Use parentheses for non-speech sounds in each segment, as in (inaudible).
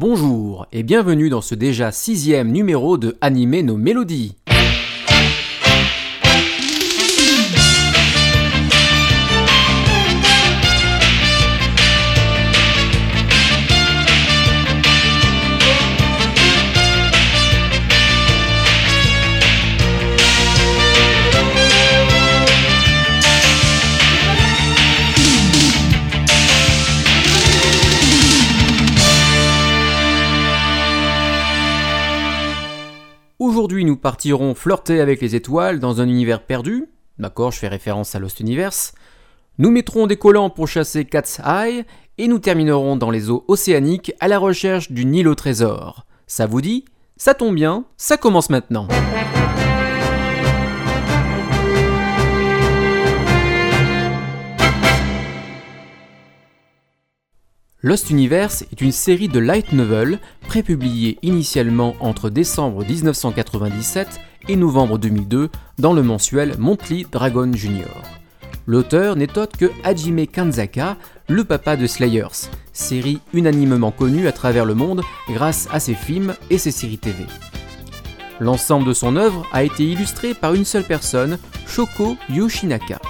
Bonjour et bienvenue dans ce déjà sixième numéro de Animer nos mélodies. Nous partirons flirter avec les étoiles dans un univers perdu. D'accord, je fais référence à Lost Universe. Nous mettrons des collants pour chasser Cat's Eye et nous terminerons dans les eaux océaniques à la recherche du Nil au trésor. Ça vous dit? Ça tombe bien, ça commence maintenant. Lost Universe est une série de light novel prépubliée initialement entre décembre 1997 et novembre 2002 dans le mensuel Monthly Dragon Junior. L'auteur n'est autre que Hajime Kanzaka, le papa de Slayers, série unanimement connue à travers le monde grâce à ses films et ses séries TV. L'ensemble de son œuvre a été illustré par une seule personne, Shoko Yoshinaka.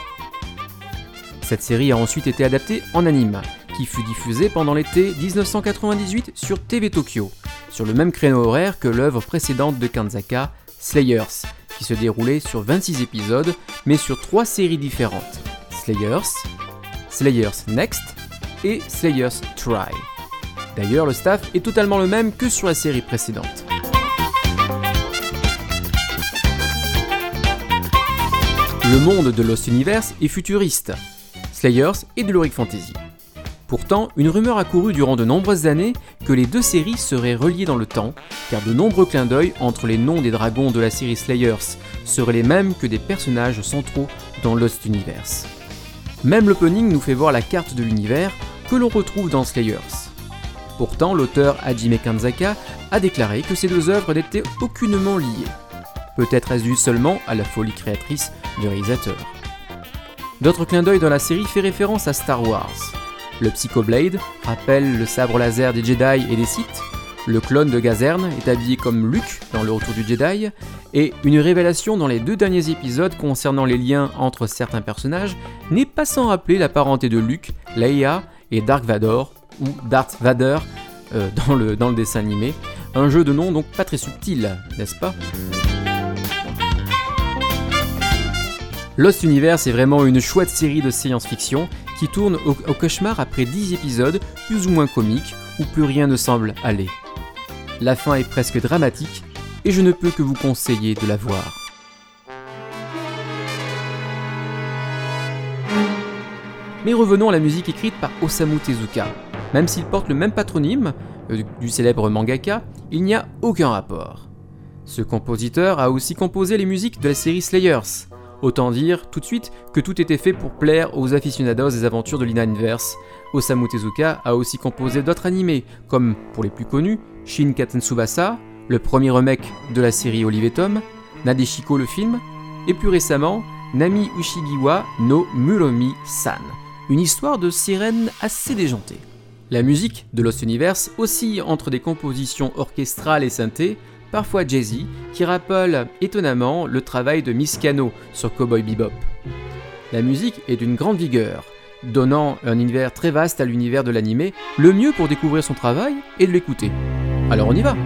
Cette série a ensuite été adaptée en anime, qui fut diffusé pendant l'été 1998 sur TV Tokyo, sur le même créneau horaire que l'œuvre précédente de Kanzaka, Slayers, qui se déroulait sur 26 épisodes, mais sur trois séries différentes Slayers, Slayers Next et Slayers Try. D'ailleurs, le staff est totalement le même que sur la série précédente. Le monde de Lost Universe est futuriste, Slayers et de l'Heroic Fantasy. Pourtant, une rumeur a couru durant de nombreuses années que les deux séries seraient reliées dans le temps, car de nombreux clins d'œil entre les noms des dragons de la série Slayers seraient les mêmes que des personnages centraux dans Lost Universe. Même l'opening nous fait voir la carte de l'univers que l'on retrouve dans Slayers. Pourtant, l'auteur Hajime Kanzaka a déclaré que ces deux œuvres n'étaient aucunement liées. Peut-être est-ce dû seulement à la folie créatrice du réalisateur. D'autres clins d'œil dans la série fait référence à Star Wars. Le Psychoblade rappelle le sabre laser des Jedi et des Sith. Le clone de Gazerne est habillé comme Luke dans Le Retour du Jedi. Et une révélation dans les deux derniers épisodes concernant les liens entre certains personnages n'est pas sans rappeler la parenté de Luke, Leia et Dark Vador, ou Darth Vader euh, dans, le, dans le dessin animé. Un jeu de nom donc pas très subtil, n'est-ce pas? Lost Universe est vraiment une chouette série de science-fiction qui tourne au, au, cauchemar après 10 épisodes plus ou moins comiques où plus rien ne semble aller. La fin est presque dramatique et je ne peux que vous conseiller de la voir. Mais revenons à la musique écrite par Osamu Tezuka. Même s'il porte le même patronyme euh, du célèbre mangaka, il n'y a aucun rapport. Ce compositeur a aussi composé les musiques de la série Slayers, Autant dire tout de suite que tout était fait pour plaire aux aficionados des aventures de Lina Inverse. Osamu Tezuka a aussi composé d'autres animés, comme, pour les plus connus, Shin Katen Tsubasa, le premier remake de la série Olive Tom, Nadeshiko le film, et plus récemment, Nami Ushigiwa no Muromi-san, une histoire de sirène assez déjantée. La musique de Lost Universe oscille entre des compositions orchestrales et synthés, parfois jazzy, qui rappelle étonnamment le travail de Miss Cano sur Cowboy Bebop. La musique est d'une grande vigueur, donnant un univers très vaste à l'univers de l'animé, le mieux pour découvrir son travail et de l'écouter. Alors on y va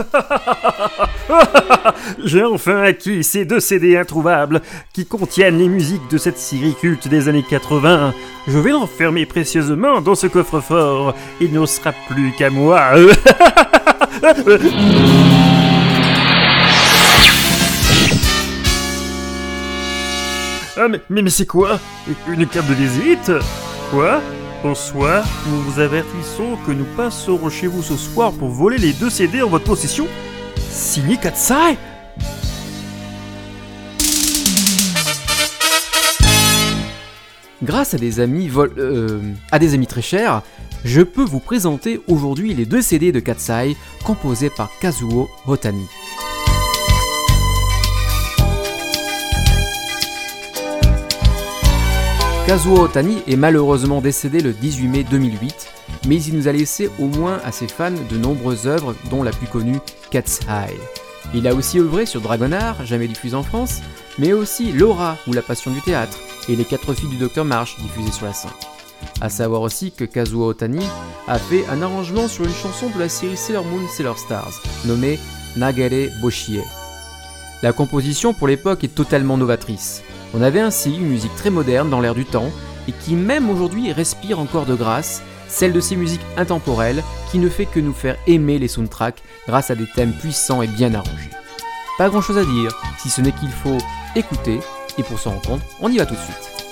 (laughs) J'ai enfin acquis ces deux CD introuvables qui contiennent les musiques de cette série culte des années 80. Je vais l'enfermer précieusement dans ce coffre-fort. Il ne sera plus qu'à moi. (laughs) ah mais, mais, mais c'est quoi? Une carte de visite? Quoi? Bonsoir, nous vous avertissons que nous passerons chez vous ce soir pour voler les deux CD en votre possession. Signé Katsai Grâce à des amis vol euh, à des amis très chers, je peux vous présenter aujourd'hui les deux CD de Katsai composés par Kazuo Hotani. Kazuo Otani est malheureusement décédé le 18 mai 2008, mais il nous a laissé au moins à ses fans de nombreuses œuvres, dont la plus connue Cat's Eye. Il a aussi œuvré sur Dragonard, jamais diffusé en France, mais aussi Laura ou La Passion du théâtre, et Les Quatre filles du Docteur March, diffusées sur la 5. A savoir aussi que Kazuo Otani a fait un arrangement sur une chanson de la série Sailor Moon Sailor Stars, nommée Nagare Boshie. La composition pour l'époque est totalement novatrice. On avait ainsi une musique très moderne dans l'air du temps et qui même aujourd'hui respire encore de grâce, celle de ces musiques intemporelles qui ne fait que nous faire aimer les soundtracks grâce à des thèmes puissants et bien arrangés. Pas grand chose à dire, si ce n'est qu'il faut écouter, et pour s'en rendre compte, on y va tout de suite.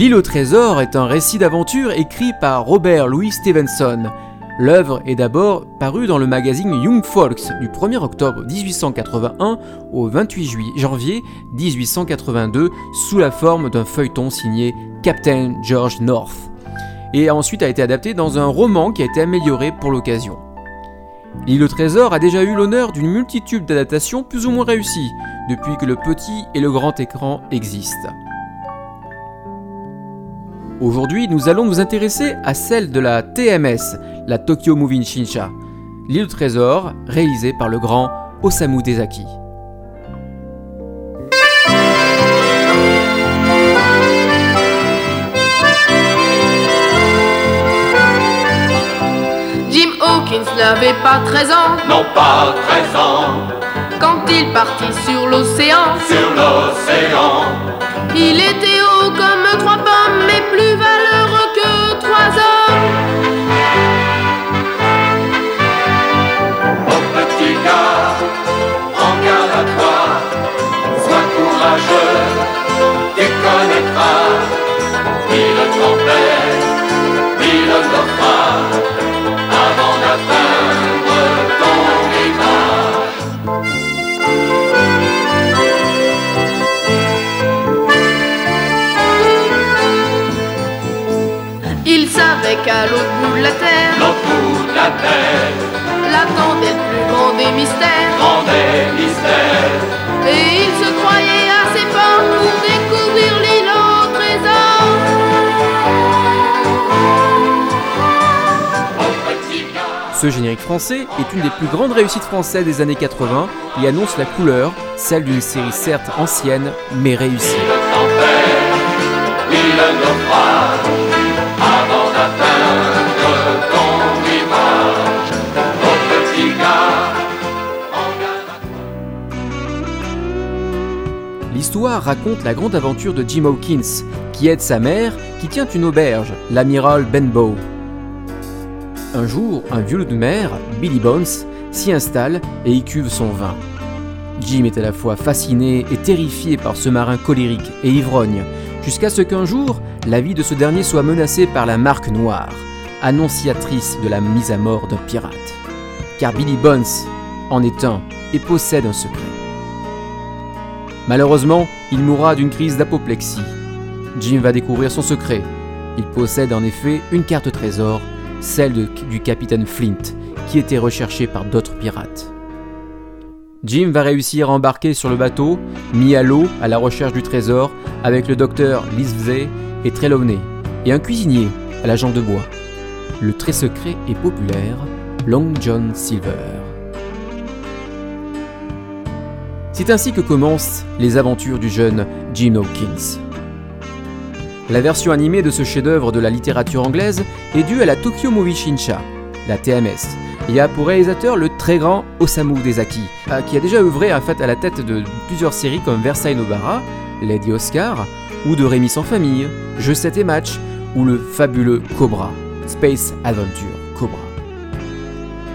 L'île au trésor est un récit d'aventure écrit par Robert Louis Stevenson. L'œuvre est d'abord parue dans le magazine Young Folks du 1er octobre 1881 au 28 janvier 1882 sous la forme d'un feuilleton signé Captain George North et ensuite a été adapté dans un roman qui a été amélioré pour l'occasion. L'île au trésor a déjà eu l'honneur d'une multitude d'adaptations plus ou moins réussies depuis que le petit et le grand écran existent. Aujourd'hui, nous allons nous intéresser à celle de la TMS, la Tokyo Moving Shinsha, l'île au trésor réalisée par le grand Osamu Dezaki. Jim Hawkins n'avait pas 13 ans non pas 13 ans, quand il partit sur l'océan. sur l'océan. Il était haut plus valeureux que trois hommes. Mon petit gars, prends garde à toi, sois courageux, tu connaîtras tempêtes, mille Ce générique français est une des plus grandes réussites françaises des années 80 et annonce la couleur, celle d'une série certes ancienne mais réussie. L'histoire raconte la grande aventure de Jim Hawkins, qui aide sa mère, qui tient une auberge, l'amiral Benbow. Un jour, un vieux loup de mer, Billy Bones, s'y installe et y cuve son vin. Jim est à la fois fasciné et terrifié par ce marin colérique et ivrogne, jusqu'à ce qu'un jour, la vie de ce dernier soit menacée par la marque noire, annonciatrice de la mise à mort d'un pirate. Car Billy Bones en est un et possède un secret. Malheureusement, il mourra d'une crise d'apoplexie. Jim va découvrir son secret. Il possède en effet une carte trésor, celle du capitaine Flint, qui était recherchée par d'autres pirates. Jim va réussir à embarquer sur le bateau, mis à l'eau à la recherche du trésor, avec le docteur Livesey et Trelawney, et un cuisinier à la jambe de bois. Le très secret et populaire Long John Silver. C'est ainsi que commencent les aventures du jeune Jim Hawkins. La version animée de ce chef-d'œuvre de la littérature anglaise est due à la Tokyo Movie Shinsha, la TMS, et a pour réalisateur le très grand Osamu Dezaki, euh, qui a déjà œuvré en fait à la tête de plusieurs séries comme Versailles Nobara, Lady Oscar, ou de Rémi sans famille, Je 7 et Match, ou le fabuleux Cobra, Space Adventure Cobra.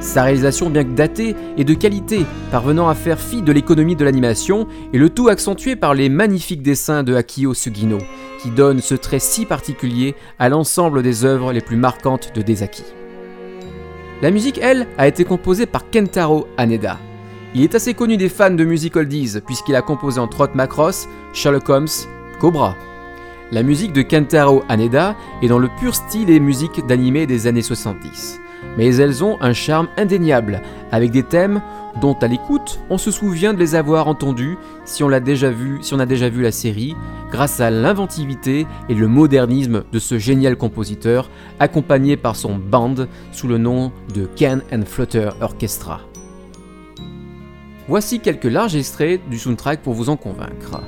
Sa réalisation, bien que datée, est de qualité, parvenant à faire fi de l'économie de l'animation, et le tout accentué par les magnifiques dessins de Akio Sugino, qui donnent ce trait si particulier à l'ensemble des œuvres les plus marquantes de Dezaki. La musique, elle, a été composée par Kentaro Haneda. Il est assez connu des fans de music oldies, puisqu'il a composé entre autres Macross, Sherlock Holmes, Cobra. La musique de Kentaro Haneda est dans le pur style et musique d'animé des années 70 mais elles ont un charme indéniable, avec des thèmes dont à l'écoute on se souvient de les avoir entendus si on l'a déjà vu, si on a déjà vu la série, grâce à l'inventivité et le modernisme de ce génial compositeur, accompagné par son band sous le nom de Ken and Flutter Orchestra. Voici quelques larges extraits du soundtrack pour vous en convaincre.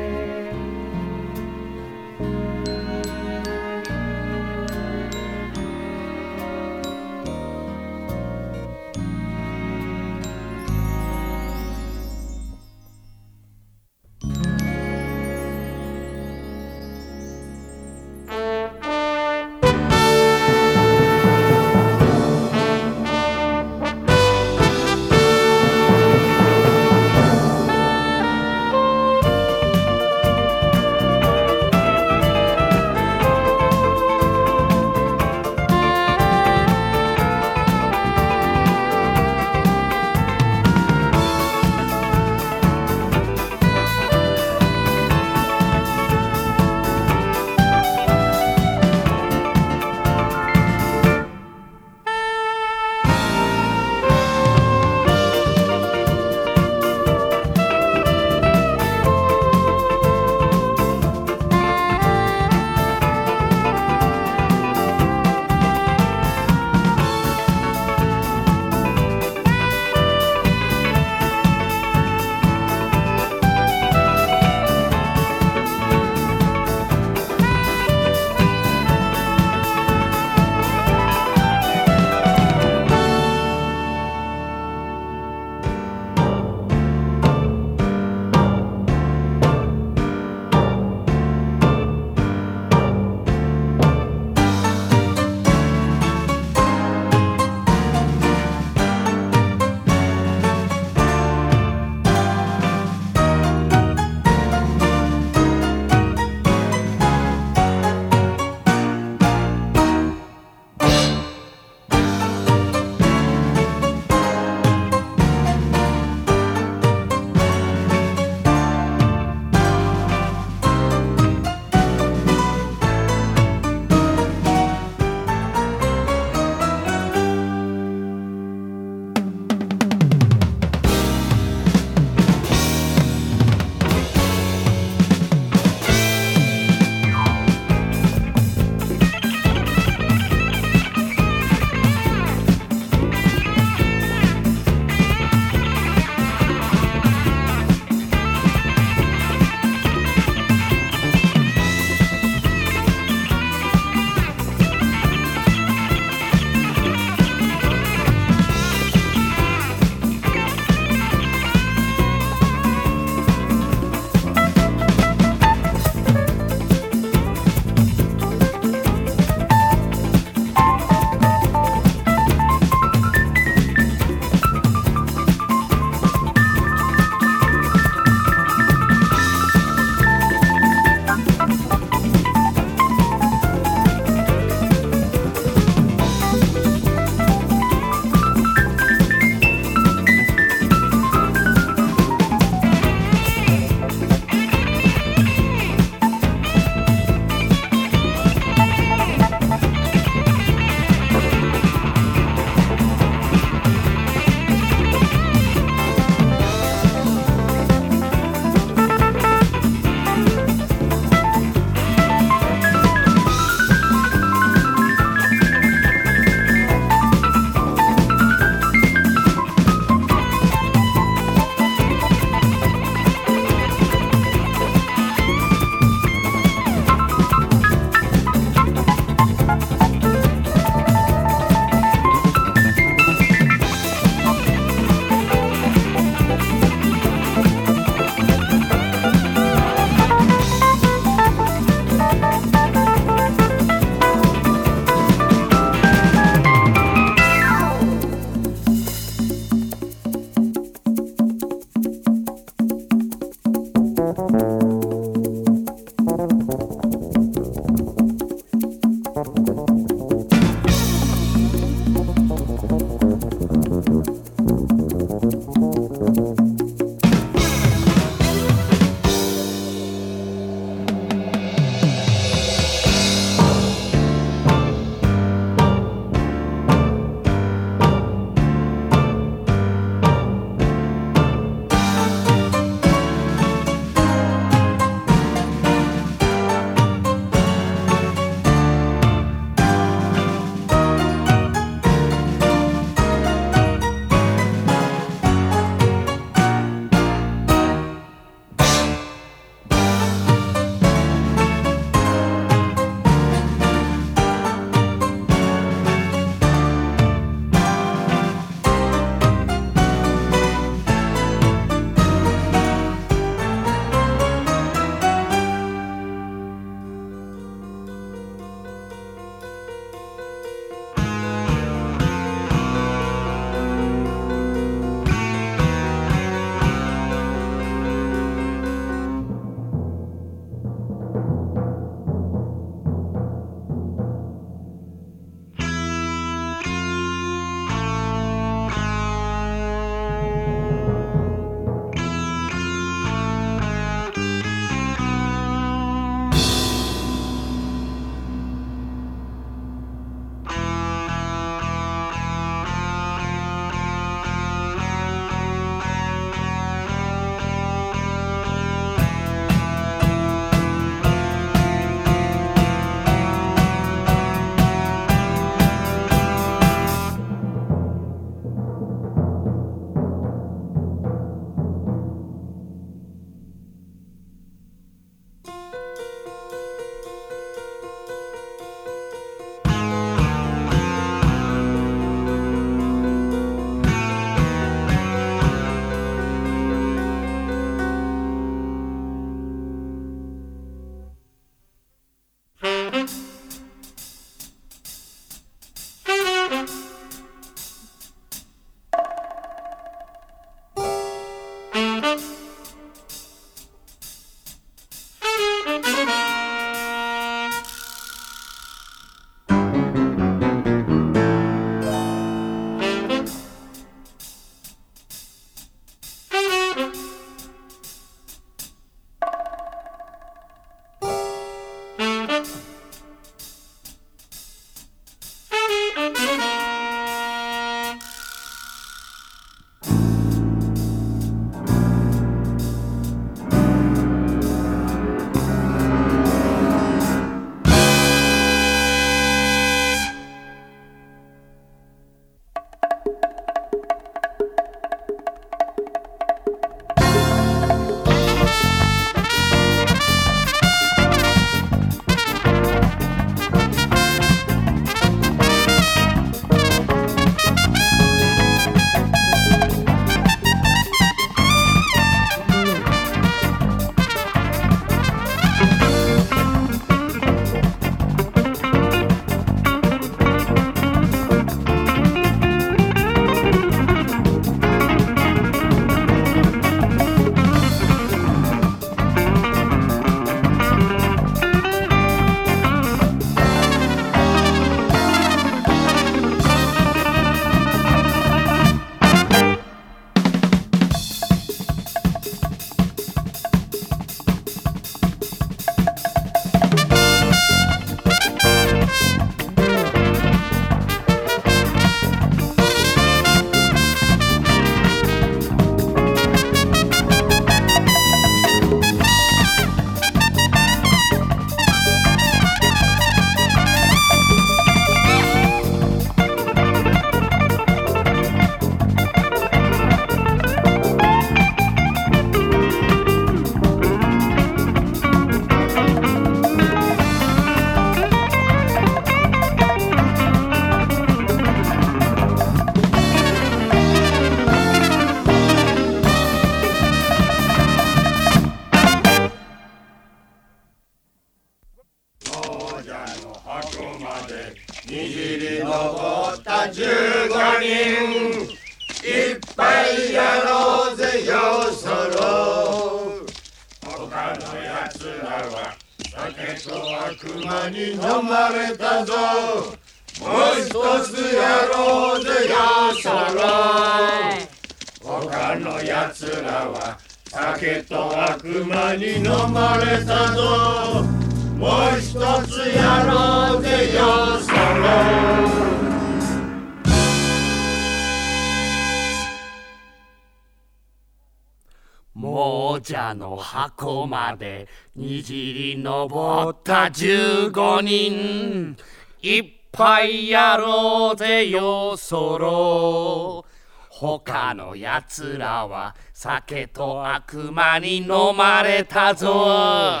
亡者の箱までにじり登った15人。いっぱいやろうぜよそろ。他のやつらは酒と悪魔に飲まれたぞ。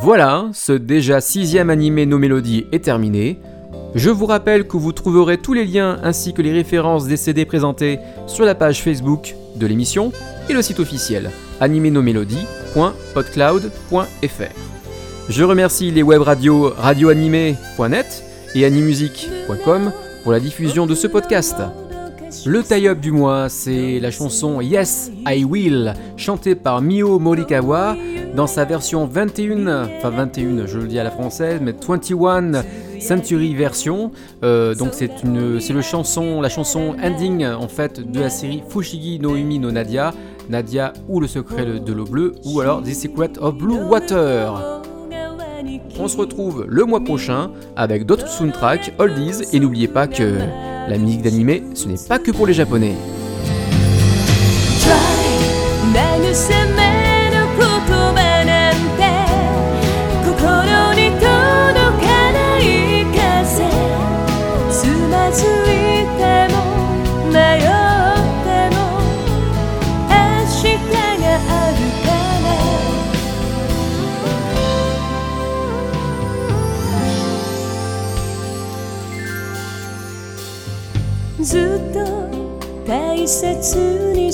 Voilà, ce déjà sixième animé No Mélodies est terminé. Je vous rappelle que vous trouverez tous les liens ainsi que les références des CD présentés sur la page Facebook de l'émission et le site officiel animenomélodies.podcloud.fr. Je remercie les web radios radioanimé.net et animusique.com pour la diffusion de ce podcast. Le tie-up du mois, c'est la chanson Yes, I Will, chantée par Mio Morikawa dans sa version 21, enfin 21, je le dis à la française, mais 21 Century version. Euh, donc c'est le chanson, la chanson ending en fait de la série Fushigi no Umi no Nadia, Nadia ou le secret de l'eau bleue, ou alors The Secret of Blue Water. On se retrouve le mois prochain avec d'autres soundtracks, oldies, et n'oubliez pas que la musique d'animé, ce n'est pas que pour les japonais.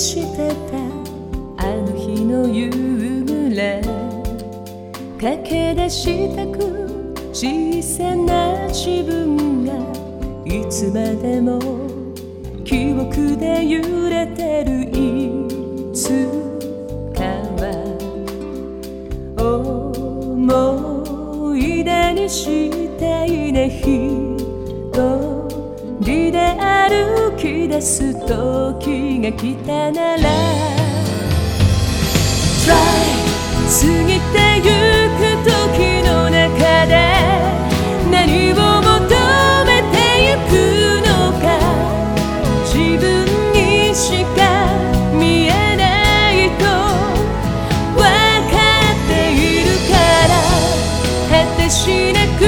してた。あの日の夕暮れ。駆け出したく小さな自分がいつまでも記憶で揺れてる。いつす。時が来たなら Try 過ぎてゆく時の中で何を求めてゆくのか自分にしか見えないと分かっているから果てしなく